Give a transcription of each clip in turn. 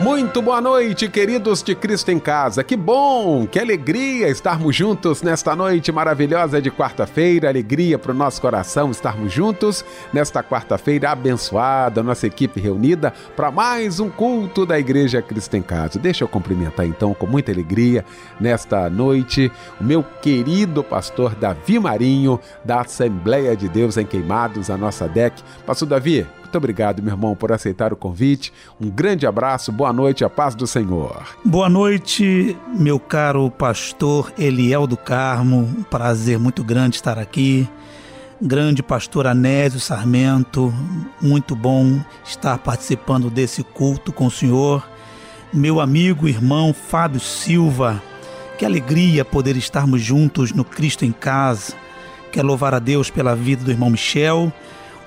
Muito boa noite, queridos de Cristo em Casa. Que bom, que alegria estarmos juntos nesta noite maravilhosa de quarta-feira. Alegria para o nosso coração estarmos juntos nesta quarta-feira abençoada, nossa equipe reunida para mais um culto da Igreja Cristo em Casa. Deixa eu cumprimentar então com muita alegria nesta noite o meu querido pastor Davi Marinho da Assembleia de Deus em Queimados, a nossa DEC. Pastor Davi, muito obrigado, meu irmão, por aceitar o convite. Um grande abraço, boa noite, a paz do Senhor. Boa noite, meu caro pastor Eliel do Carmo. Um prazer muito grande estar aqui. Grande pastor Anésio Sarmento, muito bom estar participando desse culto com o senhor. Meu amigo, irmão Fábio Silva, que alegria poder estarmos juntos no Cristo em Casa. Quero louvar a Deus pela vida do irmão Michel.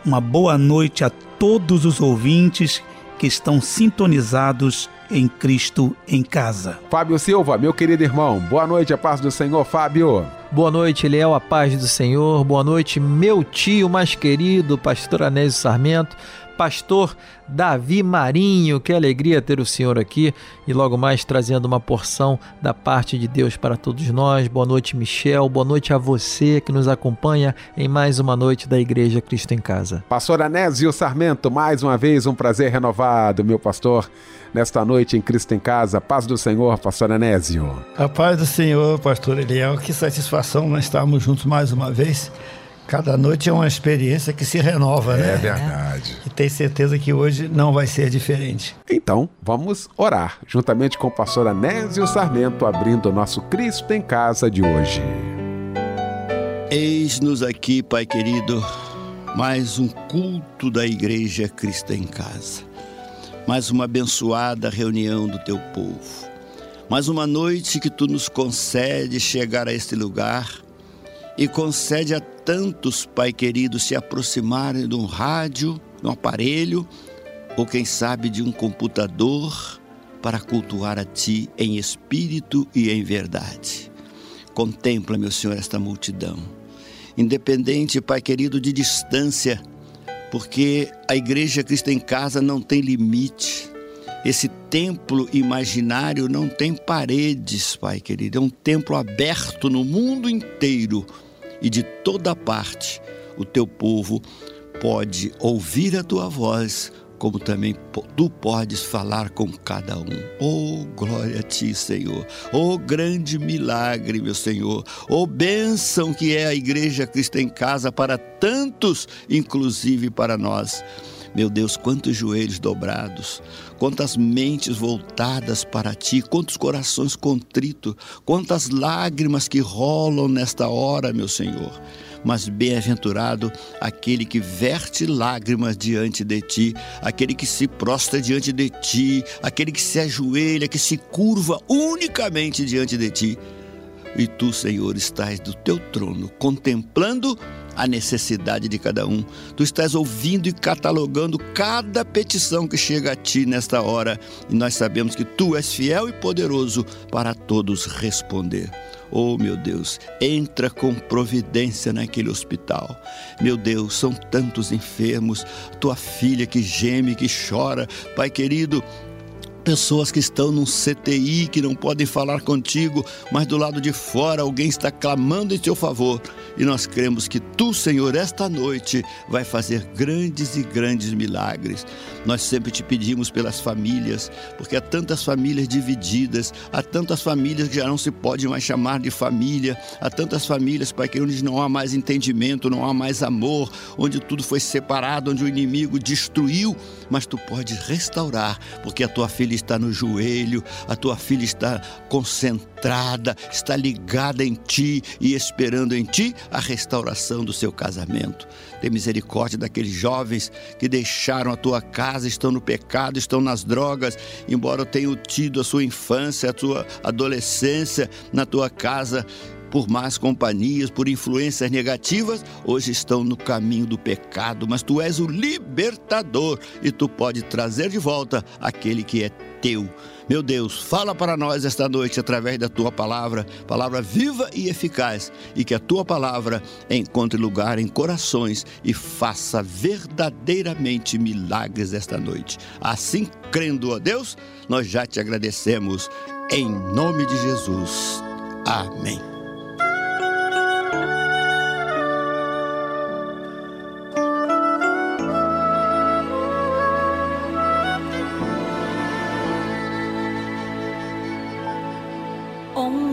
Uma boa noite a todos os ouvintes que estão sintonizados em Cristo em casa. Fábio Silva, meu querido irmão, boa noite, a paz do Senhor, Fábio. Boa noite, Eliel, a paz do Senhor. Boa noite, meu tio mais querido, pastor Anésio Sarmento pastor Davi Marinho. Que alegria ter o senhor aqui e logo mais trazendo uma porção da parte de Deus para todos nós. Boa noite, Michel. Boa noite a você que nos acompanha em mais uma noite da Igreja Cristo em Casa. Pastor Anésio Sarmento, mais uma vez um prazer renovado, meu pastor, nesta noite em Cristo em Casa. Paz do Senhor, pastor Anésio. A paz do Senhor, pastor Eliel. Que satisfação nós estarmos juntos mais uma vez. Cada noite é uma experiência que se renova, é né? É verdade. E tenho certeza que hoje não vai ser diferente. Então, vamos orar, juntamente com o pastor Anésio Sarmento, abrindo o nosso Cristo em Casa de hoje. Eis-nos aqui, Pai querido, mais um culto da Igreja Cristo em Casa. Mais uma abençoada reunião do teu povo. Mais uma noite que tu nos concede chegar a este lugar e concede a tantos, Pai querido, se aproximarem de um rádio, de um aparelho, ou quem sabe de um computador, para cultuar a Ti em espírito e em verdade. Contempla, meu Senhor, esta multidão. Independente, Pai querido, de distância, porque a Igreja Cristo em Casa não tem limite. Esse templo imaginário não tem paredes, Pai querido. É um templo aberto no mundo inteiro e de toda parte o teu povo pode ouvir a tua voz, como também tu podes falar com cada um. Oh, glória a ti, Senhor. Oh, grande milagre, meu Senhor. Oh, bênção que é a Igreja Cristo em Casa para tantos, inclusive para nós. Meu Deus, quantos joelhos dobrados, quantas mentes voltadas para ti, quantos corações contritos, quantas lágrimas que rolam nesta hora, meu Senhor. Mas bem-aventurado aquele que verte lágrimas diante de ti, aquele que se prostra diante de ti, aquele que se ajoelha, que se curva unicamente diante de ti. E tu, Senhor, estás do teu trono contemplando a necessidade de cada um. Tu estás ouvindo e catalogando cada petição que chega a ti nesta hora, e nós sabemos que tu és fiel e poderoso para todos responder. Oh, meu Deus, entra com providência naquele hospital. Meu Deus, são tantos enfermos, tua filha que geme, que chora. Pai querido, pessoas que estão num CTI que não podem falar contigo, mas do lado de fora alguém está clamando em teu favor. E nós cremos que tu, Senhor, esta noite vai fazer grandes e grandes milagres. Nós sempre te pedimos pelas famílias, porque há tantas famílias divididas, há tantas famílias que já não se pode mais chamar de família, há tantas famílias, Pai, que onde não há mais entendimento, não há mais amor, onde tudo foi separado, onde o inimigo destruiu, mas tu podes restaurar, porque a tua filha está no joelho, a tua filha está concentrada, está ligada em ti e esperando em ti a restauração do seu casamento. Tem misericórdia daqueles jovens que deixaram a tua casa, estão no pecado, estão nas drogas, embora tenham tido a sua infância, a sua adolescência na tua casa por más companhias, por influências negativas, hoje estão no caminho do pecado, mas tu és o libertador e tu pode trazer de volta aquele que é teu. Meu Deus, fala para nós esta noite através da tua palavra, palavra viva e eficaz, e que a tua palavra encontre lugar em corações e faça verdadeiramente milagres esta noite. Assim, crendo a Deus, nós já te agradecemos em nome de Jesus. Amém.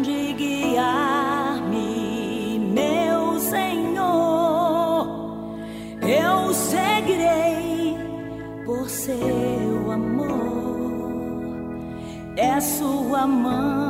De guiar-me, meu Senhor. Eu seguirei por seu amor, é sua mão.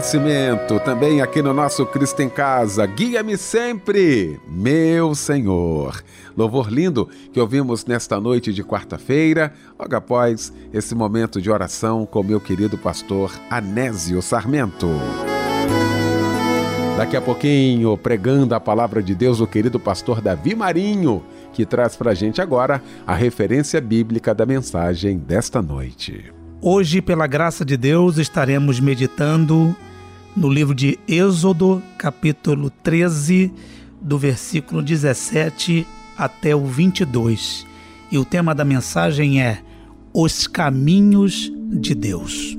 Nascimento, também aqui no nosso Cristo em Casa. Guia-me sempre, meu Senhor. Louvor lindo que ouvimos nesta noite de quarta-feira, logo após esse momento de oração com meu querido pastor Anésio Sarmento. Daqui a pouquinho, pregando a palavra de Deus, o querido pastor Davi Marinho que traz para a gente agora a referência bíblica da mensagem desta noite. Hoje, pela graça de Deus, estaremos meditando no livro de Êxodo, capítulo 13, do versículo 17 até o 22. E o tema da mensagem é Os Caminhos de Deus.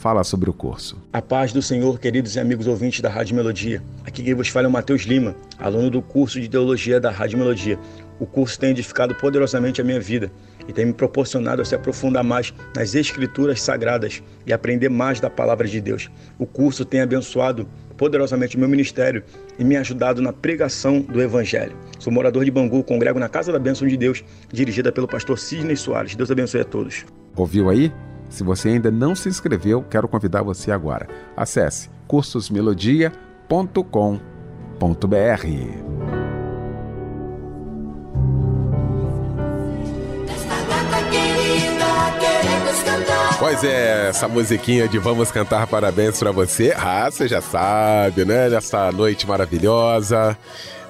fala sobre o curso. A paz do Senhor, queridos e amigos ouvintes da Rádio Melodia. Aqui quem vos fala é o Matheus Lima, aluno do curso de Teologia da Rádio Melodia. O curso tem edificado poderosamente a minha vida e tem me proporcionado a se aprofundar mais nas escrituras sagradas e aprender mais da palavra de Deus. O curso tem abençoado poderosamente o meu ministério e me ajudado na pregação do Evangelho. Sou morador de Bangu, congrego na Casa da Bênção de Deus, dirigida pelo pastor Sidney Soares. Deus abençoe a todos. Ouviu aí? Se você ainda não se inscreveu, quero convidar você agora. Acesse cursosmelodia.com.br. Pois é, essa musiquinha de Vamos Cantar Parabéns para você. Ah, você já sabe, né? Nessa noite maravilhosa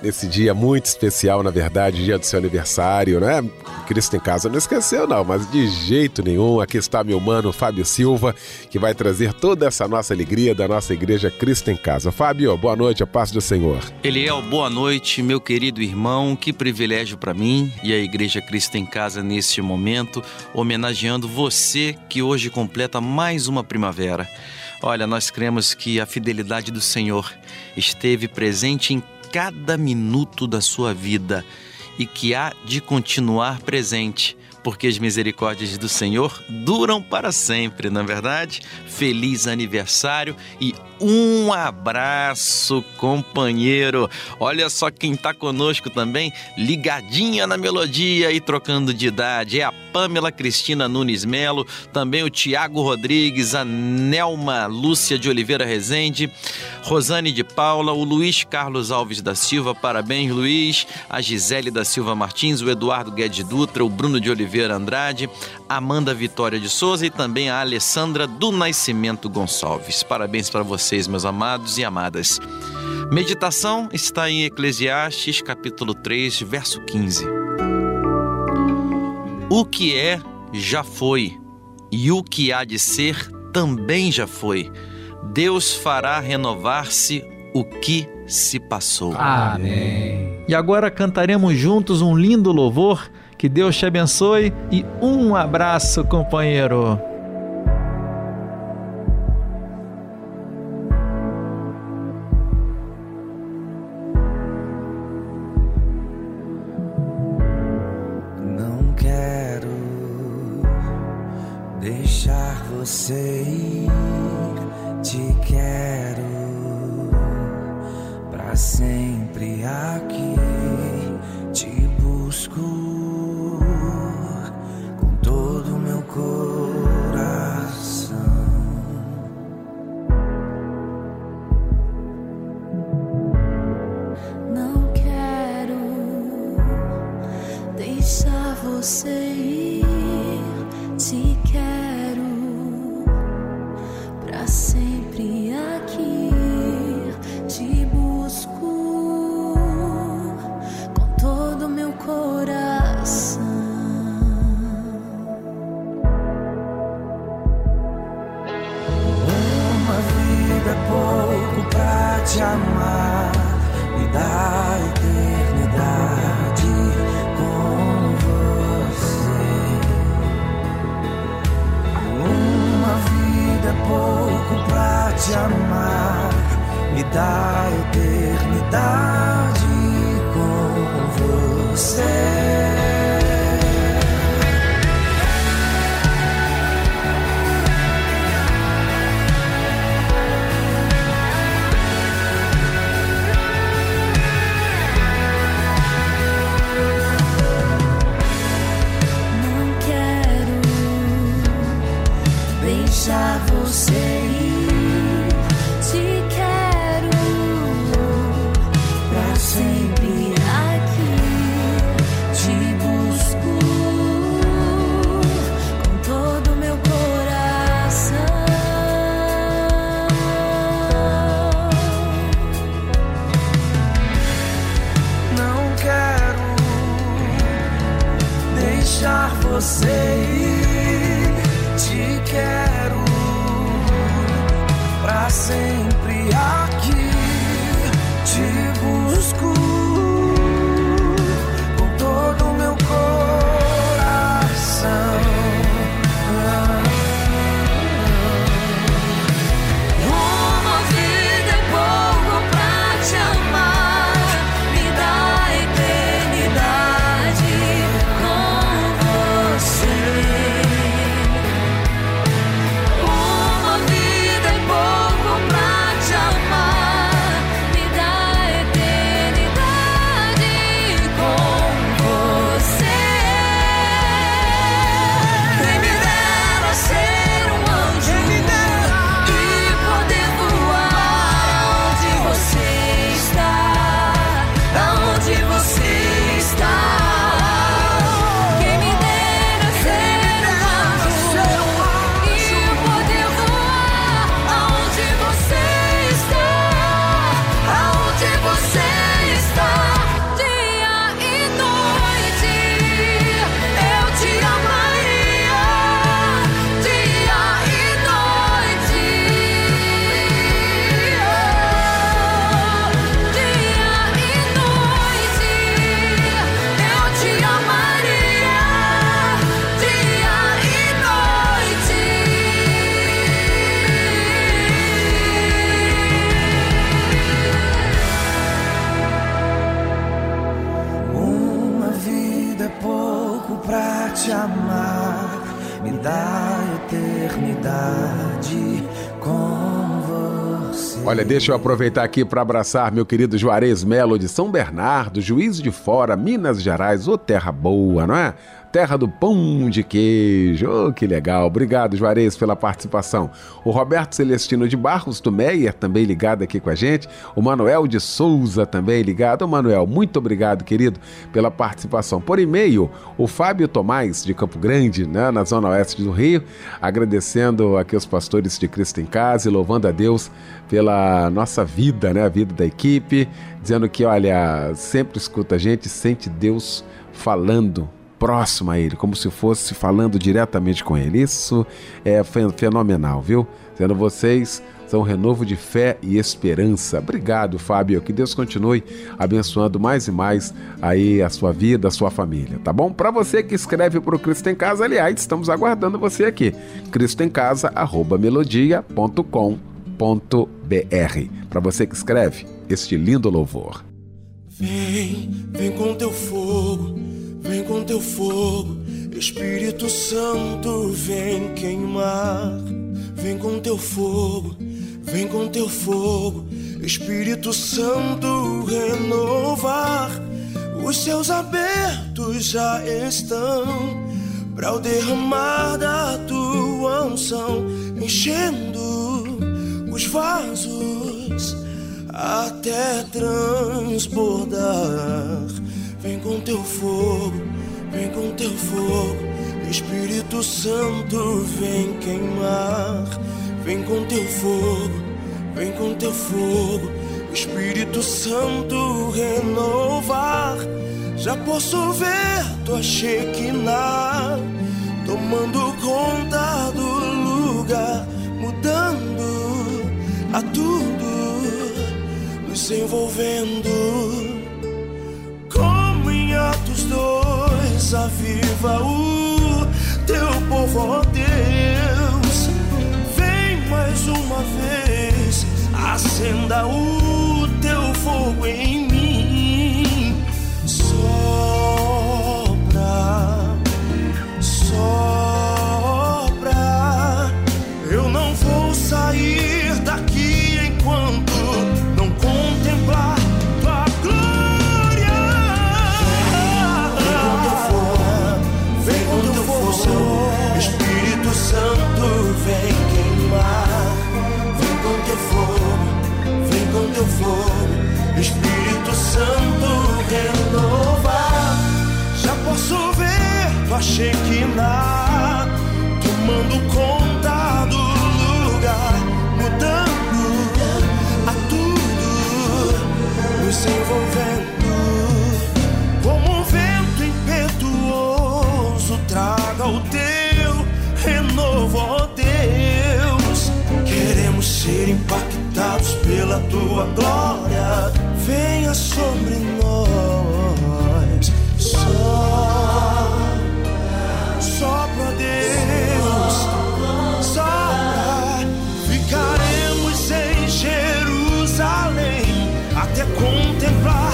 nesse dia muito especial, na verdade, dia do seu aniversário, né? Cristo em Casa não esqueceu, não, mas de jeito nenhum. Aqui está meu mano Fábio Silva, que vai trazer toda essa nossa alegria da nossa igreja Cristo em Casa. Fábio, boa noite, a paz do Senhor. Eliel, boa noite, meu querido irmão. Que privilégio para mim e a igreja Cristo em Casa neste momento, homenageando você que hoje completa mais uma primavera. Olha, nós cremos que a fidelidade do Senhor esteve presente em cada minuto da sua vida e que há de continuar presente, porque as misericórdias do Senhor duram para sempre, na é verdade? Feliz aniversário e um abraço, companheiro. Olha só quem está conosco também, ligadinha na melodia e trocando de idade. É a Pamela Cristina Nunes Melo, também o Tiago Rodrigues, a Nelma Lúcia de Oliveira Rezende, Rosane de Paula, o Luiz Carlos Alves da Silva, parabéns Luiz, a Gisele da Silva Martins, o Eduardo Guedes Dutra, o Bruno de Oliveira Andrade, Amanda Vitória de Souza e também a Alessandra do Nascimento Gonçalves. Parabéns para você vocês, meus amados e amadas. Meditação está em Eclesiastes, capítulo 3, verso 15. O que é, já foi, e o que há de ser, também já foi. Deus fará renovar-se o que se passou. Amém. E agora cantaremos juntos um lindo louvor. Que Deus te abençoe e um abraço, companheiro. Olha, deixa eu aproveitar aqui para abraçar meu querido Juarez Melo de São Bernardo, Juiz de Fora, Minas Gerais, ô terra boa, não é? Terra do pão de queijo, oh, que legal. Obrigado, Juarez, pela participação. O Roberto Celestino de Barros, do Meyer, também ligado aqui com a gente. O Manuel de Souza, também ligado. Ô, Manuel, muito obrigado, querido, pela participação. Por e-mail, o Fábio Tomás, de Campo Grande, né, na zona oeste do Rio, agradecendo aqui os pastores de Cristo em Casa e louvando a Deus pela nossa vida, né, a vida da equipe, dizendo que, olha, sempre escuta a gente, sente Deus falando próximo a ele, como se fosse falando diretamente com ele. Isso é fen- fenomenal, viu? Sendo vocês são renovo de fé e esperança. Obrigado, Fábio. Que Deus continue abençoando mais e mais aí a sua vida, a sua família, tá bom? Para você que escreve para o Cristo em Casa, aliás, estamos aguardando você aqui. cristoemcasa@melodia.com.br. Para você que escreve este lindo louvor. Vem, vem com teu fogo, vem com teu fogo, Espírito Santo, vem queimar. Vem com teu fogo, vem com teu fogo, Espírito Santo, renovar. Os céus abertos já estão para o derramar da tua unção, enchendo os vasos até transbordar. Vem com teu fogo, vem com teu fogo, Espírito Santo, vem queimar. Vem com teu fogo, vem com teu fogo, Espírito Santo, renovar. Já posso ver tua Shekinah tomando conta do lugar, mudando a tudo, nos envolvendo. 2, aviva o teu povo, ó Deus. Vem mais uma vez, acenda o teu fogo em mim. achei tomando conta do lugar, mudando a tudo, nos envolvendo. Como um vento impetuoso, traga o teu renovo, ó Deus. Queremos ser impactados pela tua glória, venha sobre nós. Sopra Deus. Sopra. Ficaremos em Jerusalém até contemplar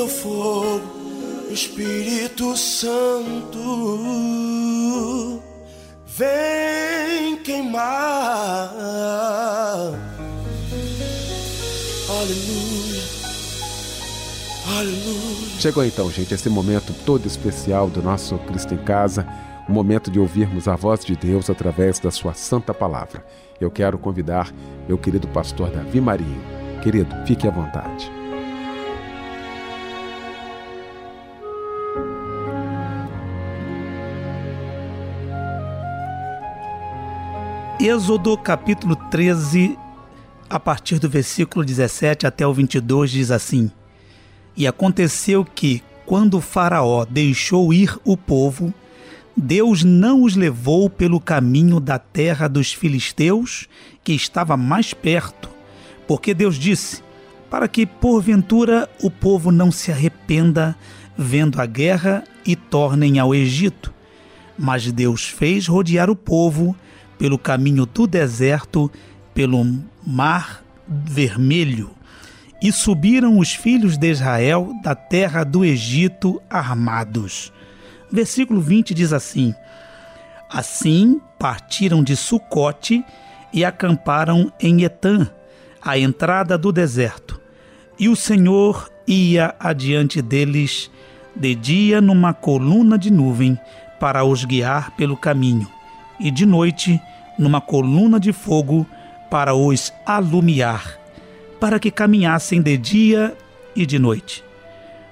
teu fogo, Espírito Santo, vem queimar. Aleluia, aleluia. Chegou então, gente, esse momento todo especial do nosso Cristo em Casa, o momento de ouvirmos a voz de Deus através da sua santa palavra. Eu quero convidar meu querido pastor Davi Marinho. Querido, fique à vontade. Êxodo capítulo 13, a partir do versículo 17 até o 22, diz assim: E aconteceu que, quando Faraó deixou ir o povo, Deus não os levou pelo caminho da terra dos filisteus, que estava mais perto, porque Deus disse: Para que porventura o povo não se arrependa vendo a guerra e tornem ao Egito. Mas Deus fez rodear o povo pelo caminho do deserto, pelo mar vermelho. E subiram os filhos de Israel da terra do Egito armados. Versículo 20 diz assim: Assim partiram de Sucote e acamparam em Etã, à entrada do deserto. E o Senhor ia adiante deles de dia numa coluna de nuvem para os guiar pelo caminho, e de noite numa coluna de fogo para os alumiar, para que caminhassem de dia e de noite.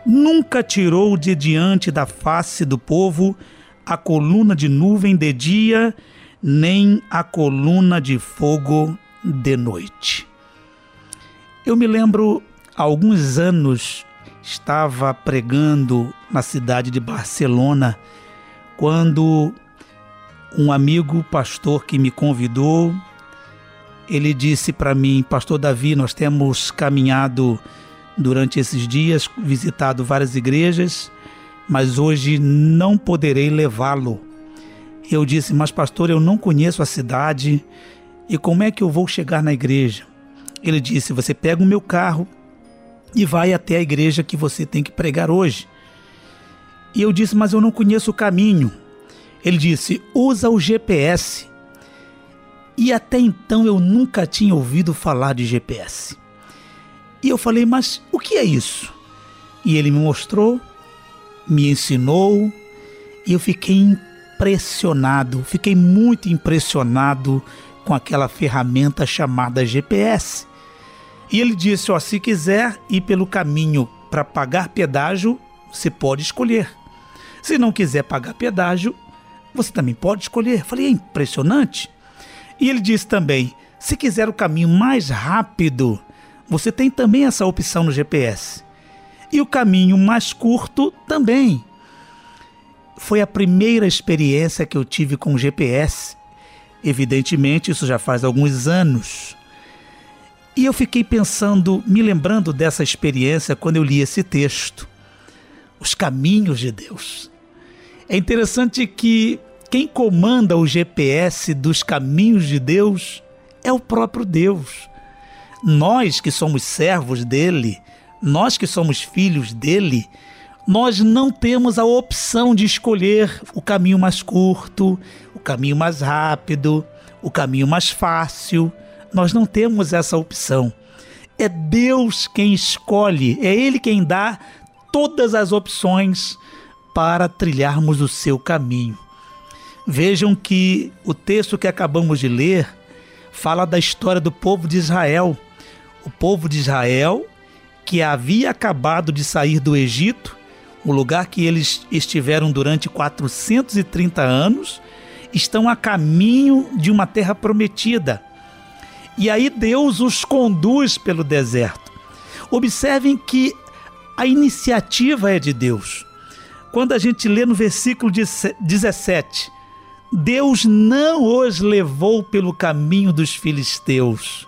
Nunca tirou de diante da face do povo a coluna de nuvem de dia, nem a coluna de fogo de noite. Eu me lembro, há alguns anos, estava pregando na cidade de Barcelona, quando um amigo pastor que me convidou, ele disse para mim, Pastor Davi, nós temos caminhado durante esses dias, visitado várias igrejas, mas hoje não poderei levá-lo. Eu disse, mas pastor, eu não conheço a cidade e como é que eu vou chegar na igreja? Ele disse, você pega o meu carro e vai até a igreja que você tem que pregar hoje. E eu disse, mas eu não conheço o caminho. Ele disse, usa o GPS. E até então eu nunca tinha ouvido falar de GPS. E eu falei, mas o que é isso? E ele me mostrou, me ensinou, e eu fiquei impressionado, fiquei muito impressionado com aquela ferramenta chamada GPS. E ele disse: ó, se quiser ir pelo caminho para pagar pedágio, você pode escolher. Se não quiser pagar pedágio, você também pode escolher. Falei, é impressionante. E ele disse também: se quiser o caminho mais rápido, você tem também essa opção no GPS. E o caminho mais curto também. Foi a primeira experiência que eu tive com o GPS. Evidentemente, isso já faz alguns anos. E eu fiquei pensando, me lembrando dessa experiência quando eu li esse texto. Os caminhos de Deus. É interessante que quem comanda o GPS dos caminhos de Deus é o próprio Deus. Nós que somos servos dele, nós que somos filhos dele, nós não temos a opção de escolher o caminho mais curto, o caminho mais rápido, o caminho mais fácil. Nós não temos essa opção. É Deus quem escolhe, é Ele quem dá todas as opções para trilharmos o seu caminho. Vejam que o texto que acabamos de ler fala da história do povo de Israel. O povo de Israel que havia acabado de sair do Egito, o lugar que eles estiveram durante 430 anos, estão a caminho de uma terra prometida. E aí Deus os conduz pelo deserto. Observem que a iniciativa é de Deus. Quando a gente lê no versículo 17, Deus não os levou pelo caminho dos filisteus.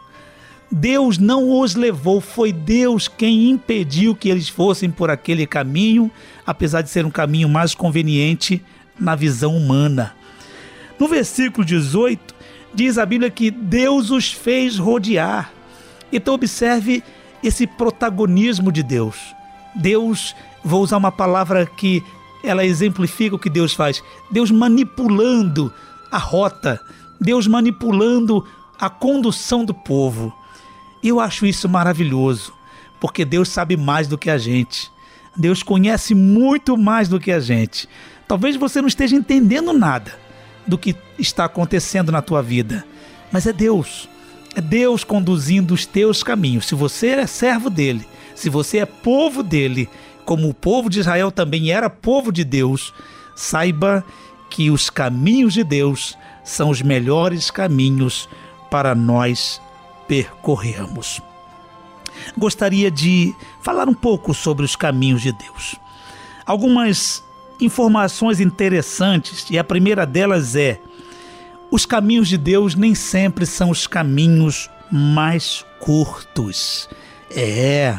Deus não os levou, foi Deus quem impediu que eles fossem por aquele caminho, apesar de ser um caminho mais conveniente na visão humana. No versículo 18, diz a Bíblia que Deus os fez rodear. Então, observe esse protagonismo de Deus. Deus, vou usar uma palavra que ela exemplifica o que Deus faz. Deus manipulando a rota, Deus manipulando a condução do povo. Eu acho isso maravilhoso, porque Deus sabe mais do que a gente. Deus conhece muito mais do que a gente. Talvez você não esteja entendendo nada do que está acontecendo na tua vida, mas é Deus. É Deus conduzindo os teus caminhos. Se você é servo dele, se você é povo dele, como o povo de Israel também era povo de Deus, saiba que os caminhos de Deus são os melhores caminhos para nós percorremos. Gostaria de falar um pouco sobre os caminhos de Deus. Algumas informações interessantes, e a primeira delas é: os caminhos de Deus nem sempre são os caminhos mais curtos. É,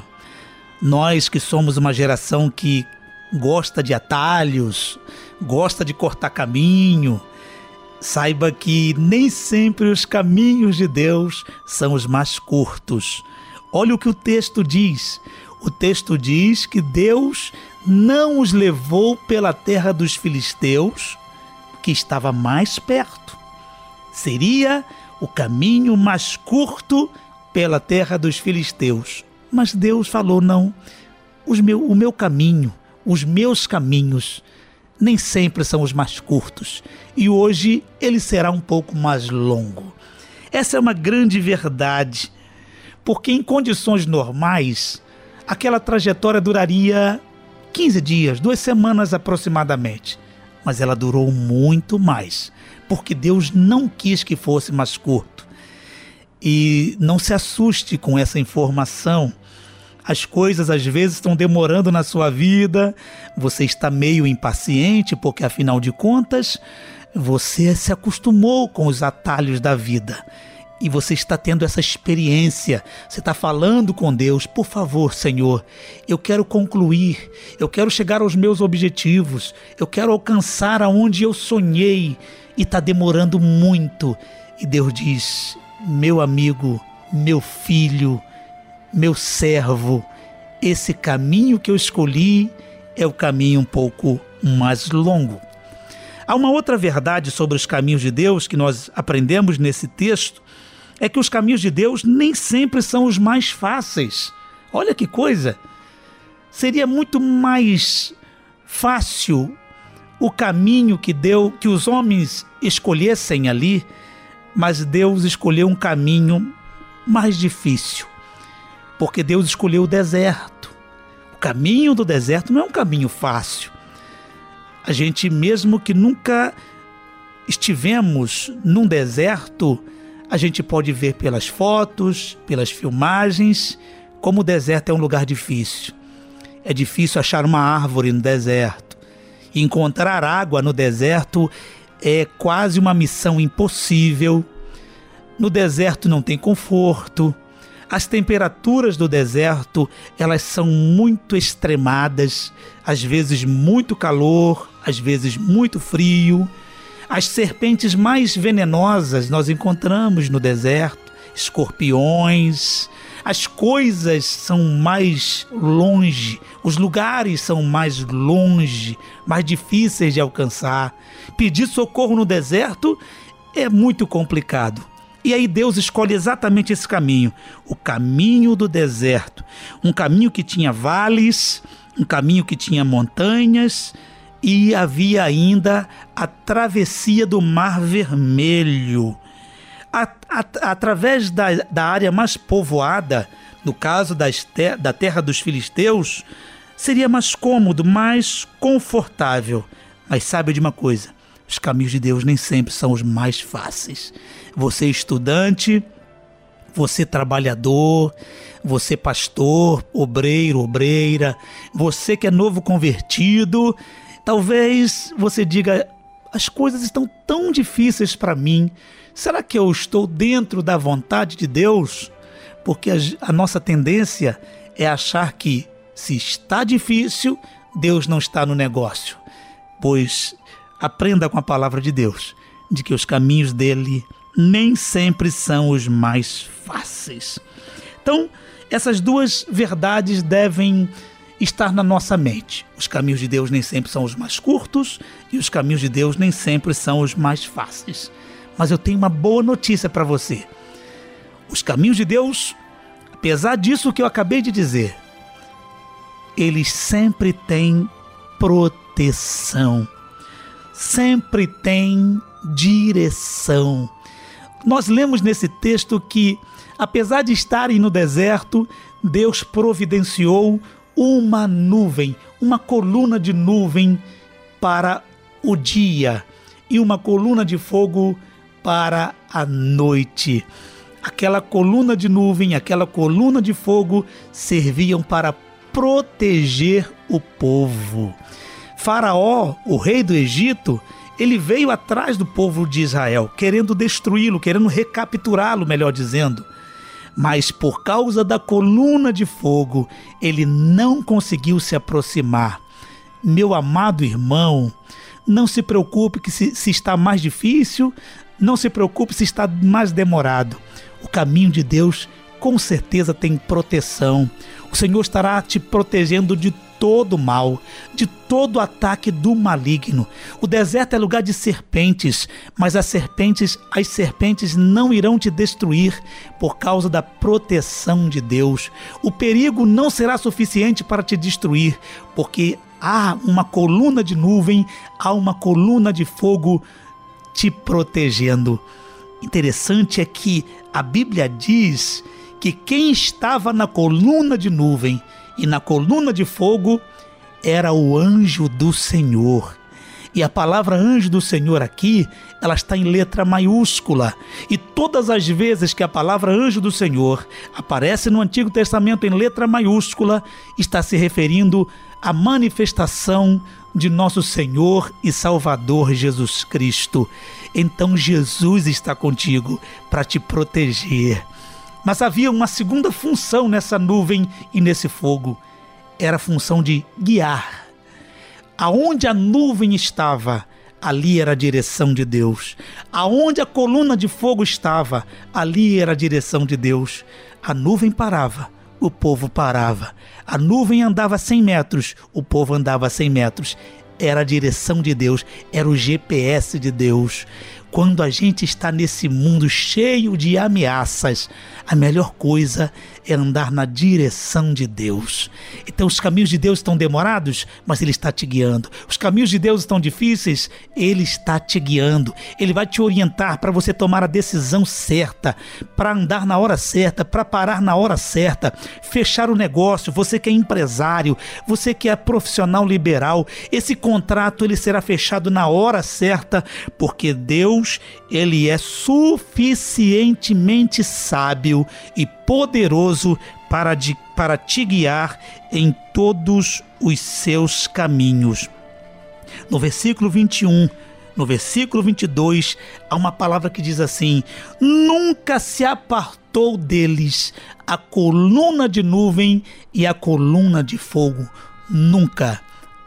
nós que somos uma geração que gosta de atalhos, gosta de cortar caminho, Saiba que nem sempre os caminhos de Deus são os mais curtos. Olha o que o texto diz. O texto diz que Deus não os levou pela terra dos filisteus, que estava mais perto. Seria o caminho mais curto pela terra dos filisteus. Mas Deus falou: não, meu, o meu caminho, os meus caminhos nem sempre são os mais curtos e hoje ele será um pouco mais longo. Essa é uma grande verdade, porque em condições normais, aquela trajetória duraria 15 dias, duas semanas aproximadamente. Mas ela durou muito mais, porque Deus não quis que fosse mais curto. E não se assuste com essa informação as coisas às vezes estão demorando na sua vida, você está meio impaciente, porque afinal de contas, você se acostumou com os atalhos da vida. E você está tendo essa experiência, você está falando com Deus, por favor, Senhor, eu quero concluir, eu quero chegar aos meus objetivos, eu quero alcançar aonde eu sonhei. E está demorando muito. E Deus diz: meu amigo, meu filho, meu servo, esse caminho que eu escolhi é o caminho um pouco mais longo. Há uma outra verdade sobre os caminhos de Deus que nós aprendemos nesse texto, é que os caminhos de Deus nem sempre são os mais fáceis. Olha que coisa! Seria muito mais fácil o caminho que deu que os homens escolhessem ali, mas Deus escolheu um caminho mais difícil. Porque Deus escolheu o deserto. O caminho do deserto não é um caminho fácil. A gente mesmo que nunca estivemos num deserto, a gente pode ver pelas fotos, pelas filmagens, como o deserto é um lugar difícil. É difícil achar uma árvore no deserto. Encontrar água no deserto é quase uma missão impossível. No deserto não tem conforto. As temperaturas do deserto, elas são muito extremadas, às vezes muito calor, às vezes muito frio. As serpentes mais venenosas nós encontramos no deserto, escorpiões. As coisas são mais longe, os lugares são mais longe, mais difíceis de alcançar. Pedir socorro no deserto é muito complicado. E aí Deus escolhe exatamente esse caminho, o caminho do deserto, um caminho que tinha vales, um caminho que tinha montanhas e havia ainda a travessia do Mar Vermelho. Através da, da área mais povoada, no caso das da terra dos filisteus, seria mais cômodo, mais confortável. Mas sabe de uma coisa? Os caminhos de Deus nem sempre são os mais fáceis. Você estudante, você trabalhador, você pastor, obreiro, obreira, você que é novo convertido, talvez você diga: as coisas estão tão difíceis para mim. Será que eu estou dentro da vontade de Deus? Porque a, a nossa tendência é achar que se está difícil, Deus não está no negócio. Pois aprenda com a palavra de Deus, de que os caminhos dele nem sempre são os mais fáceis. Então, essas duas verdades devem estar na nossa mente. Os caminhos de Deus nem sempre são os mais curtos e os caminhos de Deus nem sempre são os mais fáceis. Mas eu tenho uma boa notícia para você. Os caminhos de Deus, apesar disso que eu acabei de dizer, eles sempre têm proteção sempre tem direção. Nós lemos nesse texto que, apesar de estarem no deserto, Deus providenciou uma nuvem, uma coluna de nuvem para o dia e uma coluna de fogo para a noite. Aquela coluna de nuvem, aquela coluna de fogo serviam para proteger o povo. Faraó, o rei do Egito, ele veio atrás do povo de Israel, querendo destruí-lo, querendo recapturá-lo, melhor dizendo. Mas por causa da coluna de fogo, ele não conseguiu se aproximar. Meu amado irmão, não se preocupe que se, se está mais difícil, não se preocupe se está mais demorado. O caminho de Deus com certeza tem proteção. O Senhor estará te protegendo de todo mal, de todo ataque do maligno. O deserto é lugar de serpentes, mas as serpentes, as serpentes não irão te destruir por causa da proteção de Deus. O perigo não será suficiente para te destruir, porque há uma coluna de nuvem, há uma coluna de fogo te protegendo. Interessante é que a Bíblia diz que quem estava na coluna de nuvem e na coluna de fogo era o anjo do Senhor. E a palavra anjo do Senhor aqui, ela está em letra maiúscula. E todas as vezes que a palavra anjo do Senhor aparece no Antigo Testamento em letra maiúscula, está se referindo à manifestação de nosso Senhor e Salvador Jesus Cristo. Então Jesus está contigo para te proteger, mas havia uma segunda função nessa nuvem e nesse fogo. Era a função de guiar. Aonde a nuvem estava, ali era a direção de Deus. Aonde a coluna de fogo estava, ali era a direção de Deus. A nuvem parava, o povo parava. A nuvem andava 100 metros, o povo andava 100 metros. Era a direção de Deus, era o GPS de Deus. Quando a gente está nesse mundo cheio de ameaças, a melhor coisa é andar na direção de Deus. Então os caminhos de Deus estão demorados, mas Ele está te guiando. Os caminhos de Deus estão difíceis, Ele está te guiando. Ele vai te orientar para você tomar a decisão certa, para andar na hora certa, para parar na hora certa, fechar o negócio. Você que é empresário, você que é profissional liberal, esse contrato ele será fechado na hora certa, porque Deus ele é suficientemente sábio e poderoso para, de, para te guiar em todos os seus caminhos. No versículo 21, no versículo 22, há uma palavra que diz assim: Nunca se apartou deles a coluna de nuvem e a coluna de fogo. Nunca.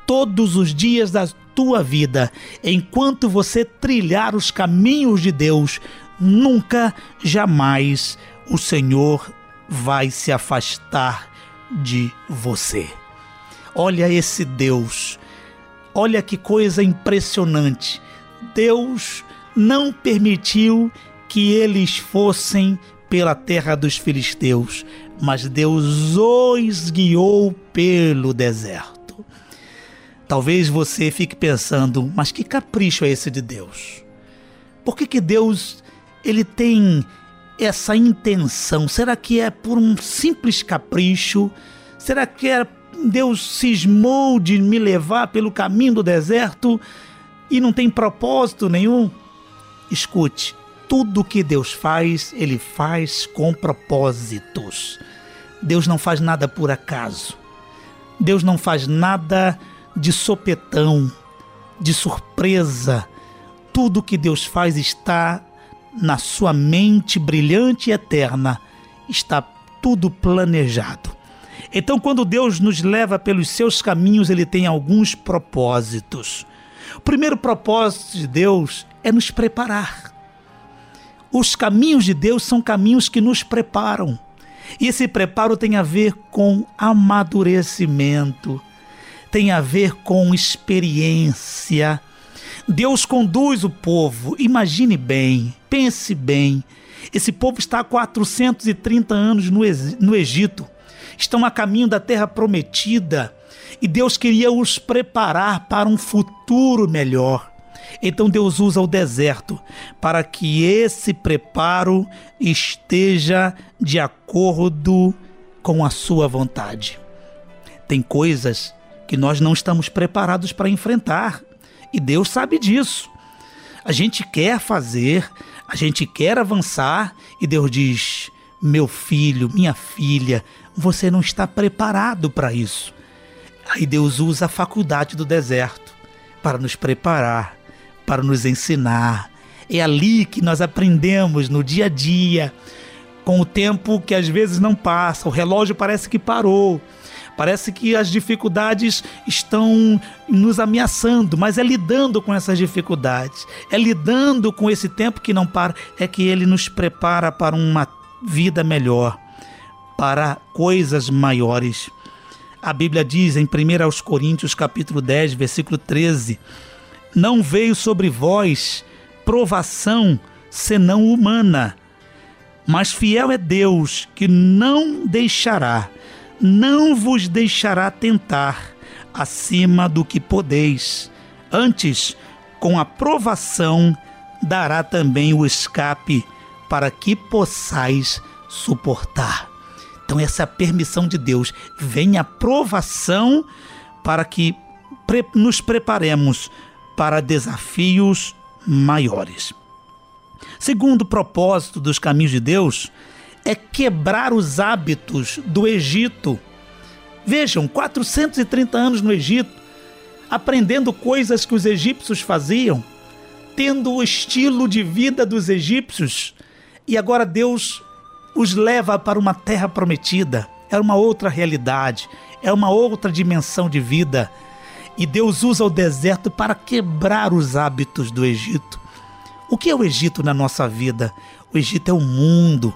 Todos os dias da tua vida, enquanto você trilhar os caminhos de Deus, nunca, jamais o Senhor vai se afastar de você. Olha esse Deus, olha que coisa impressionante. Deus não permitiu que eles fossem pela terra dos filisteus, mas Deus os guiou pelo deserto. Talvez você fique pensando, mas que capricho é esse de Deus? Por que, que Deus ele tem essa intenção? Será que é por um simples capricho? Será que é Deus cismou de me levar pelo caminho do deserto e não tem propósito nenhum? Escute, tudo que Deus faz, ele faz com propósitos. Deus não faz nada por acaso. Deus não faz nada de sopetão, de surpresa. Tudo que Deus faz está na sua mente brilhante e eterna, está tudo planejado. Então, quando Deus nos leva pelos seus caminhos, ele tem alguns propósitos. O primeiro propósito de Deus é nos preparar. Os caminhos de Deus são caminhos que nos preparam. E esse preparo tem a ver com amadurecimento, tem a ver com experiência. Deus conduz o povo, imagine bem, pense bem. Esse povo está há 430 anos no, no Egito, estão a caminho da terra prometida e Deus queria os preparar para um futuro melhor. Então Deus usa o deserto para que esse preparo esteja de acordo com a sua vontade. Tem coisas que nós não estamos preparados para enfrentar. E Deus sabe disso. A gente quer fazer, a gente quer avançar e Deus diz: meu filho, minha filha, você não está preparado para isso. Aí Deus usa a faculdade do deserto para nos preparar, para nos ensinar. É ali que nós aprendemos no dia a dia, com o tempo que às vezes não passa, o relógio parece que parou. Parece que as dificuldades estão nos ameaçando, mas é lidando com essas dificuldades, é lidando com esse tempo que não para, é que ele nos prepara para uma vida melhor, para coisas maiores. A Bíblia diz em 1 Coríntios capítulo 10, versículo 13: Não veio sobre vós provação senão humana, mas fiel é Deus que não deixará não vos deixará tentar acima do que podeis. Antes, com aprovação, dará também o escape para que possais suportar. Então, essa é a permissão de Deus. Vem a provação para que nos preparemos para desafios maiores. Segundo propósito dos caminhos de Deus, é quebrar os hábitos do Egito. Vejam, 430 anos no Egito, aprendendo coisas que os egípcios faziam, tendo o estilo de vida dos egípcios, e agora Deus os leva para uma terra prometida. É uma outra realidade, é uma outra dimensão de vida. E Deus usa o deserto para quebrar os hábitos do Egito. O que é o Egito na nossa vida? O Egito é o mundo,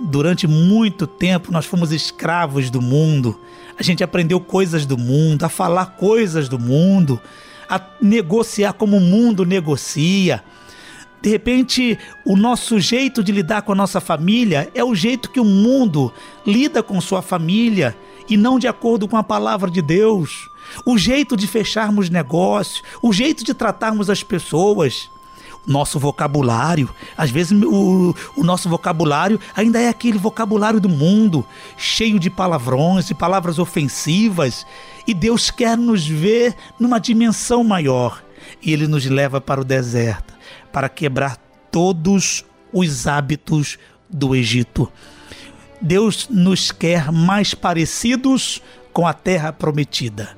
durante muito tempo nós fomos escravos do mundo. A gente aprendeu coisas do mundo, a falar coisas do mundo, a negociar como o mundo negocia. De repente, o nosso jeito de lidar com a nossa família é o jeito que o mundo lida com sua família e não de acordo com a palavra de Deus. O jeito de fecharmos negócios, o jeito de tratarmos as pessoas nosso vocabulário. Às vezes o, o, nosso vocabulário ainda é aquele vocabulário do mundo, cheio de palavrões, de palavras ofensivas. E Deus quer nos ver numa dimensão maior. E Ele nos leva para o deserto para quebrar todos os hábitos do Egito. Deus nos quer mais parecidos com a terra prometida,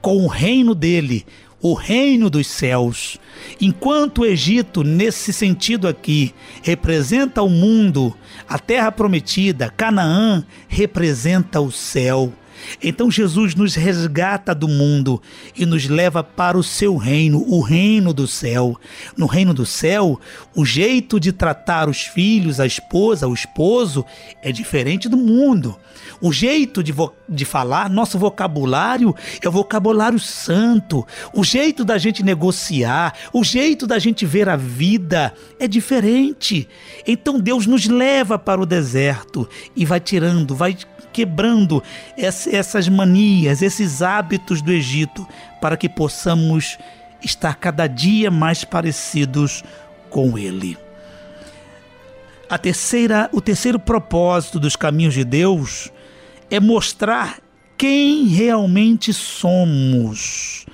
com o reino dele, o reino dos céus. Enquanto o Egito, nesse sentido aqui, representa o mundo, a terra prometida, Canaã, representa o céu. Então Jesus nos resgata do mundo e nos leva para o seu reino, o reino do céu. No reino do céu, o jeito de tratar os filhos, a esposa, o esposo é diferente do mundo. O jeito de, de falar, nosso vocabulário é o vocabulário santo. O jeito da gente negociar, o jeito da gente ver a vida é diferente. Então Deus nos leva para o deserto e vai tirando, vai quebrando essas manias, esses hábitos do Egito, para que possamos estar cada dia mais parecidos com Ele. A terceira, o terceiro propósito dos caminhos de Deus é mostrar quem realmente somos.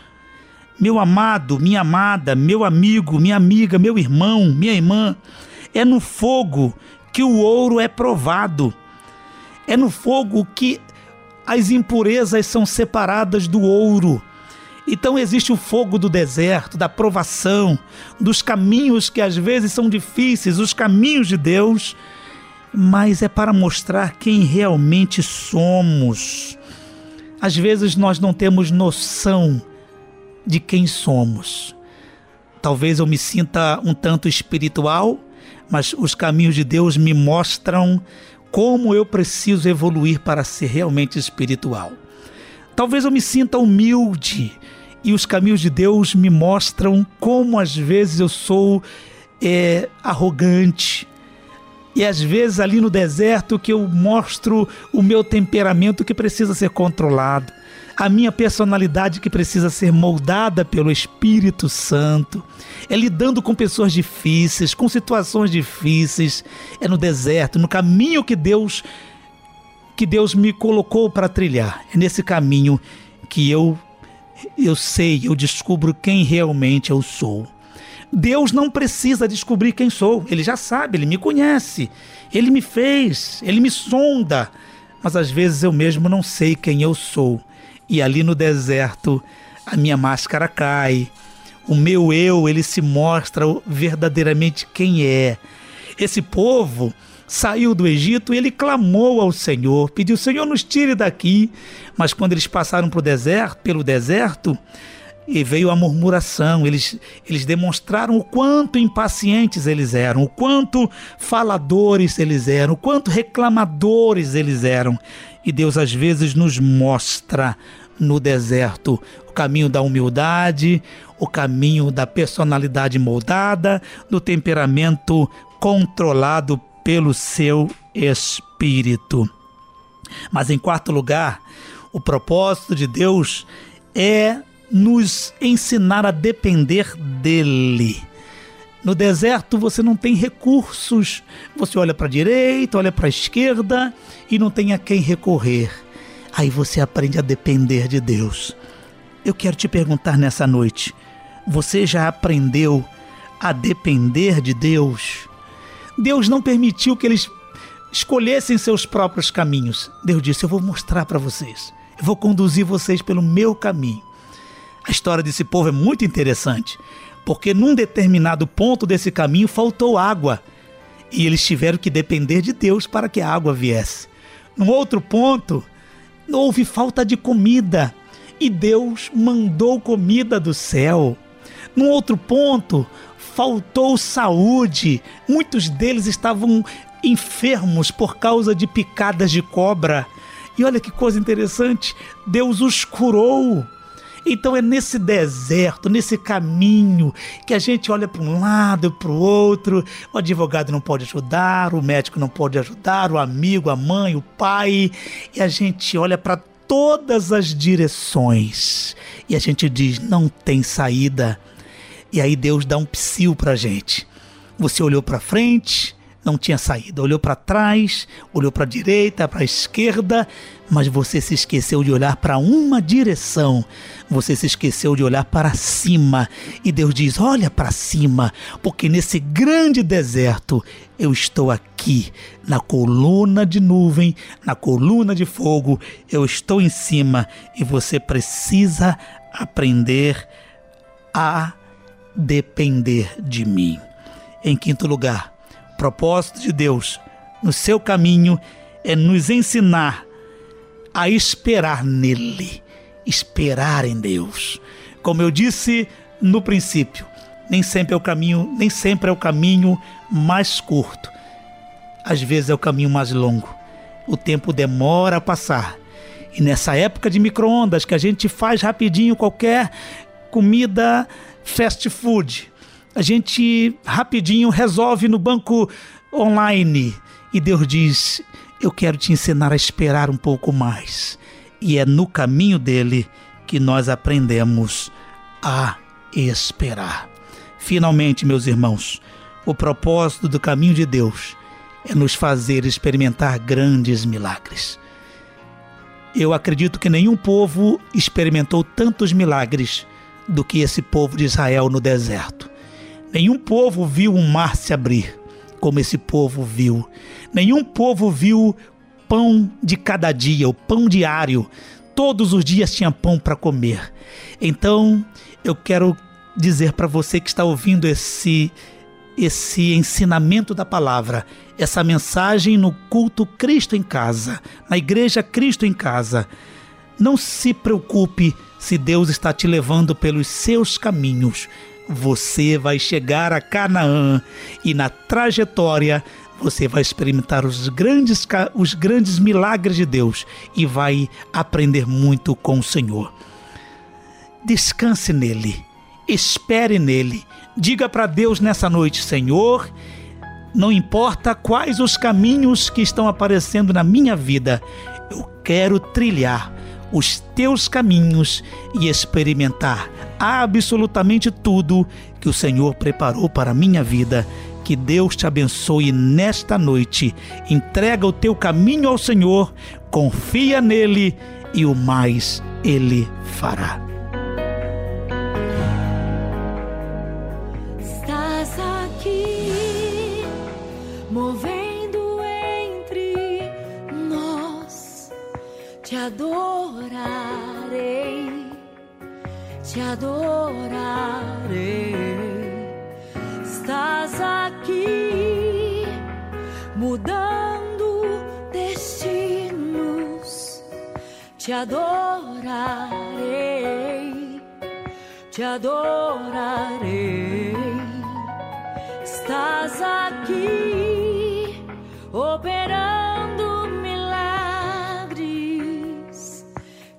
Meu amado, minha amada, meu amigo, minha amiga, meu irmão, minha irmã, é no fogo que o ouro é provado. É no fogo que as impurezas são separadas do ouro. Então existe o fogo do deserto, da provação, dos caminhos que às vezes são difíceis, os caminhos de Deus, mas é para mostrar quem realmente somos. Às vezes nós não temos noção de quem somos. Talvez eu me sinta um tanto espiritual, mas os caminhos de Deus me mostram como eu preciso evoluir para ser realmente espiritual. Talvez eu me sinta humilde e os caminhos de Deus me mostram como às vezes eu sou é, arrogante. E às vezes ali no deserto que eu mostro o meu temperamento que precisa ser controlado a minha personalidade que precisa ser moldada pelo Espírito Santo. É lidando com pessoas difíceis, com situações difíceis, é no deserto, no caminho que Deus que Deus me colocou para trilhar. É nesse caminho que eu eu sei, eu descubro quem realmente eu sou. Deus não precisa descobrir quem sou, ele já sabe, ele me conhece, ele me fez, ele me sonda. Mas às vezes eu mesmo não sei quem eu sou e ali no deserto a minha máscara cai. O meu eu, ele se mostra verdadeiramente quem é. Esse povo saiu do Egito e ele clamou ao Senhor, pediu: Senhor, nos tire daqui. Mas quando eles passaram pro deserto, pelo deserto, e veio a murmuração. Eles, eles demonstraram o quanto impacientes eles eram, o quanto faladores eles eram, o quanto reclamadores eles eram. E Deus às vezes nos mostra no deserto o caminho da humildade, o caminho da personalidade moldada, do temperamento controlado pelo seu espírito. Mas em quarto lugar, o propósito de Deus é nos ensinar a depender dele. No deserto você não tem recursos. Você olha para a direita, olha para a esquerda e não tem a quem recorrer. Aí você aprende a depender de Deus. Eu quero te perguntar nessa noite: você já aprendeu a depender de Deus? Deus não permitiu que eles escolhessem seus próprios caminhos. Deus disse: Eu vou mostrar para vocês. Eu vou conduzir vocês pelo meu caminho. A história desse povo é muito interessante, porque num determinado ponto desse caminho faltou água e eles tiveram que depender de Deus para que a água viesse. Num outro ponto, houve falta de comida e Deus mandou comida do céu. Num outro ponto, faltou saúde. Muitos deles estavam enfermos por causa de picadas de cobra. E olha que coisa interessante, Deus os curou. Então é nesse deserto, nesse caminho, que a gente olha para um lado, para o outro. O advogado não pode ajudar, o médico não pode ajudar, o amigo, a mãe, o pai. E a gente olha para todas as direções e a gente diz: não tem saída. E aí Deus dá um psil para a gente. Você olhou para frente, não tinha saída. Olhou para trás, olhou para a direita, para a esquerda, mas você se esqueceu de olhar para uma direção. Você se esqueceu de olhar para cima. E Deus diz: Olha para cima, porque nesse grande deserto eu estou aqui, na coluna de nuvem, na coluna de fogo, eu estou em cima e você precisa aprender a depender de mim. Em quinto lugar, propósito de Deus no seu caminho é nos ensinar a esperar nele, esperar em Deus. Como eu disse no princípio, nem sempre é o caminho, nem sempre é o caminho mais curto. Às vezes é o caminho mais longo. O tempo demora a passar. E nessa época de micro-ondas que a gente faz rapidinho qualquer comida fast food, a gente rapidinho resolve no banco online. E Deus diz: Eu quero te ensinar a esperar um pouco mais. E é no caminho dele que nós aprendemos a esperar. Finalmente, meus irmãos, o propósito do caminho de Deus é nos fazer experimentar grandes milagres. Eu acredito que nenhum povo experimentou tantos milagres do que esse povo de Israel no deserto. Nenhum povo viu um mar se abrir como esse povo viu. Nenhum povo viu pão de cada dia, o pão diário. Todos os dias tinha pão para comer. Então, eu quero dizer para você que está ouvindo esse esse ensinamento da palavra, essa mensagem no culto Cristo em casa, na igreja Cristo em casa. Não se preocupe se Deus está te levando pelos seus caminhos você vai chegar a Canaã e na trajetória você vai experimentar os grandes, os grandes milagres de Deus e vai aprender muito com o Senhor. Descanse nele, espere nele, diga para Deus nessa noite: Senhor, não importa quais os caminhos que estão aparecendo na minha vida, eu quero trilhar os teus caminhos e experimentar absolutamente tudo que o Senhor preparou para a minha vida. Que Deus te abençoe nesta noite. Entrega o teu caminho ao Senhor, confia nele e o mais ele fará. Estás aqui, movendo te adorarei te adorarei. Estás aqui mudando destinos, te adorarei, te adorarei. Estás aqui operando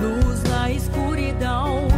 luz na escuridão.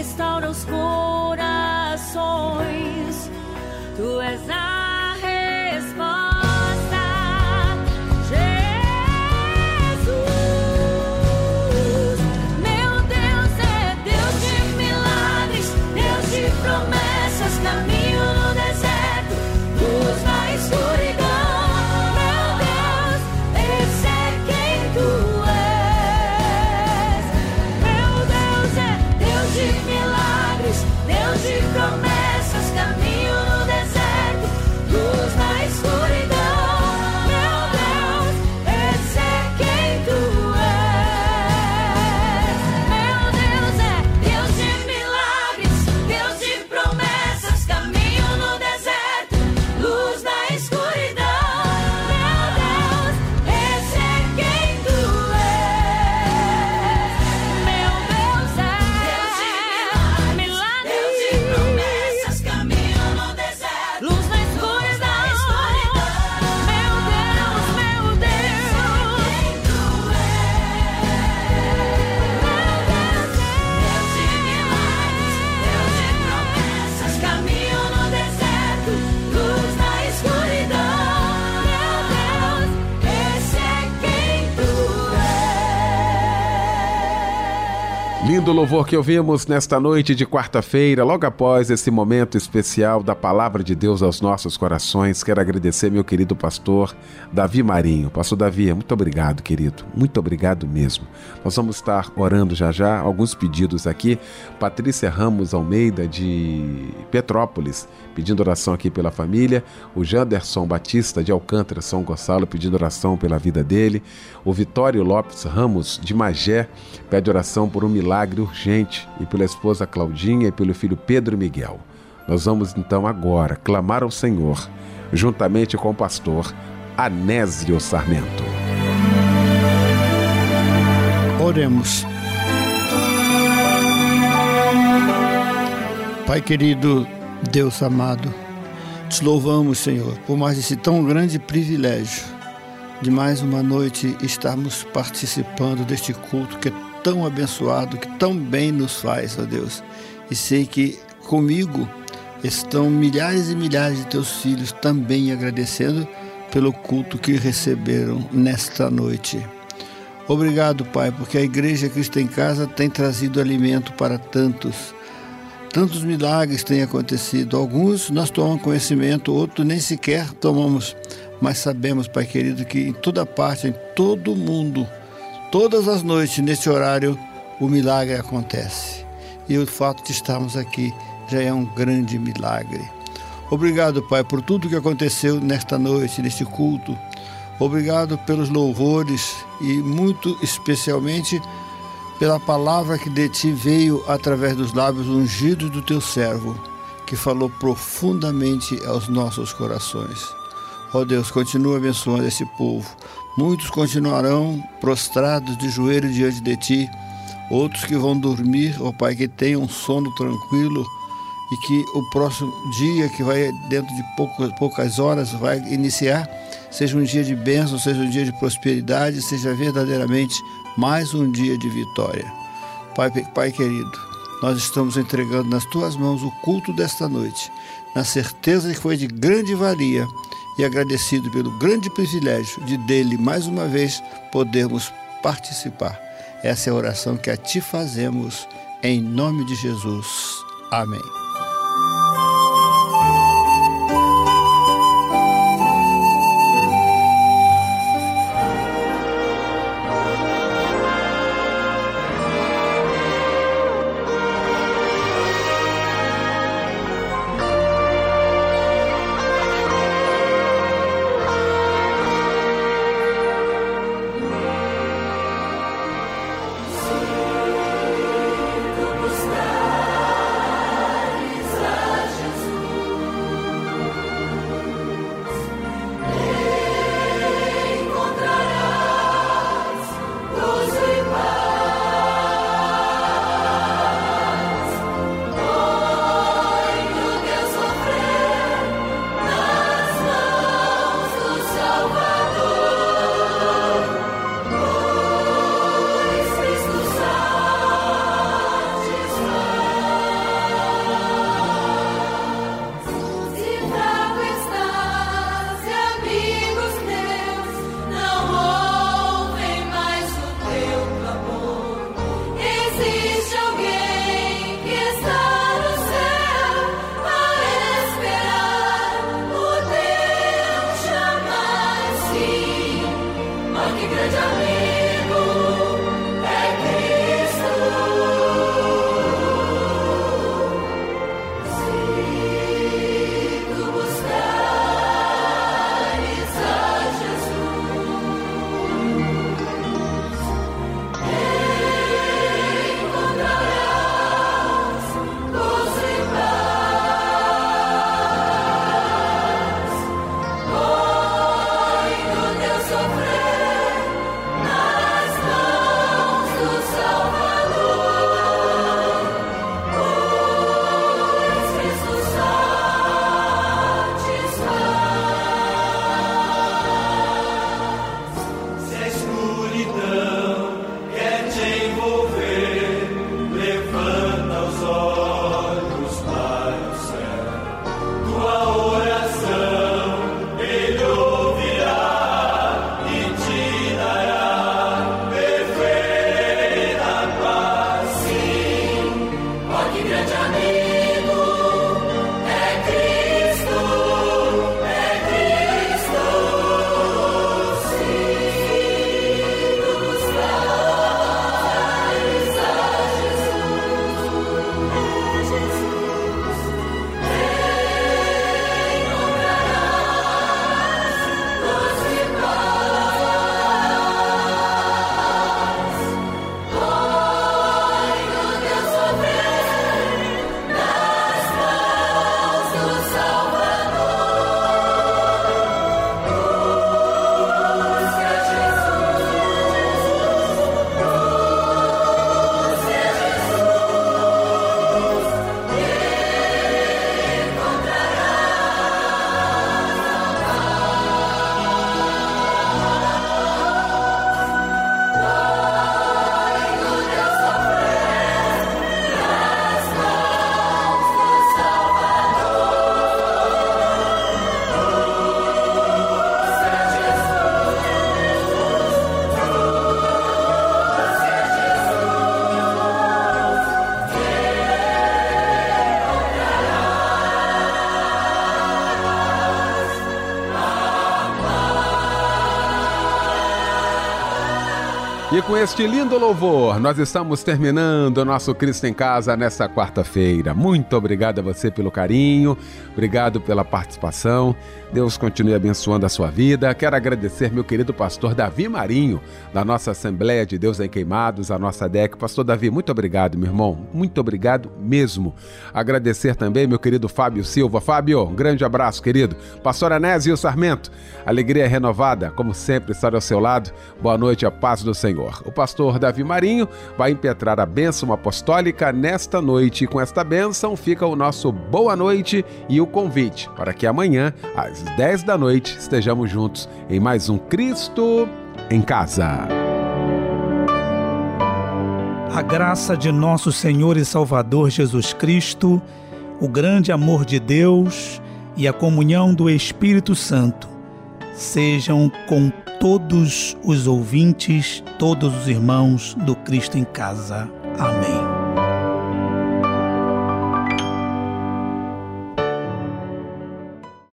Restaura os corações. Tu és a Lindo louvor que ouvimos nesta noite de quarta-feira, logo após esse momento especial da palavra de Deus aos nossos corações. Quero agradecer meu querido pastor Davi Marinho. Pastor Davi, muito obrigado, querido. Muito obrigado mesmo. Nós vamos estar orando já já, alguns pedidos aqui. Patrícia Ramos Almeida de Petrópolis, pedindo oração aqui pela família. O Janderson Batista de Alcântara, São Gonçalo, pedindo oração pela vida dele. O Vitório Lopes Ramos de Magé pede oração por um milagre urgente e pela esposa Claudinha e pelo filho Pedro Miguel. Nós vamos então agora clamar ao Senhor, juntamente com o pastor Anésio Sarmento. Oremos. Pai querido, Deus amado, te louvamos, Senhor, por mais esse tão grande privilégio de mais uma noite estarmos participando deste culto que é tão abençoado, que tão bem nos faz, ó Deus. E sei que comigo estão milhares e milhares de teus filhos também agradecendo pelo culto que receberam nesta noite. Obrigado, Pai, porque a Igreja Cristo em Casa tem trazido alimento para tantos. Tantos milagres têm acontecido. Alguns nós tomamos conhecimento, outros nem sequer tomamos. Mas sabemos, Pai querido, que em toda parte, em todo mundo, todas as noites, nesse horário, o milagre acontece. E o fato de estarmos aqui já é um grande milagre. Obrigado, Pai, por tudo que aconteceu nesta noite, neste culto. Obrigado pelos louvores e muito especialmente pela palavra que de ti veio através dos lábios ungidos do teu servo, que falou profundamente aos nossos corações. Ó Deus, continua abençoando esse povo. Muitos continuarão prostrados de joelho diante de ti, outros que vão dormir, ó Pai, que tenham um sono tranquilo e que o próximo dia, que vai dentro de poucas, poucas horas, vai iniciar, seja um dia de bênção, seja um dia de prosperidade, seja verdadeiramente mais um dia de vitória. Pai, Pai querido, nós estamos entregando nas tuas mãos o culto desta noite, na certeza que foi de grande valia e agradecido pelo grande privilégio de dele mais uma vez podermos participar. Essa é a oração que a ti fazemos em nome de Jesus. Amém. Com este lindo louvor, nós estamos terminando o nosso Cristo em Casa nesta quarta-feira. Muito obrigado a você pelo carinho, obrigado pela participação. Deus continue abençoando a sua vida. Quero agradecer meu querido pastor Davi Marinho, da nossa Assembleia de Deus em Queimados, a nossa DEC. Pastor Davi, muito obrigado, meu irmão. Muito obrigado mesmo. Agradecer também meu querido Fábio Silva. Fábio, um grande abraço, querido. Pastor Anésio Sarmento, alegria renovada, como sempre, estar ao seu lado. Boa noite, a paz do Senhor. O pastor Davi Marinho vai impetrar a bênção apostólica nesta noite. E com esta bênção fica o nosso boa noite e o convite para que amanhã, às 10 da noite, estejamos juntos em mais um Cristo em Casa. A graça de nosso Senhor e Salvador Jesus Cristo, o grande amor de Deus e a comunhão do Espírito Santo sejam com todos os ouvintes, todos os irmãos do Cristo em Casa. Amém.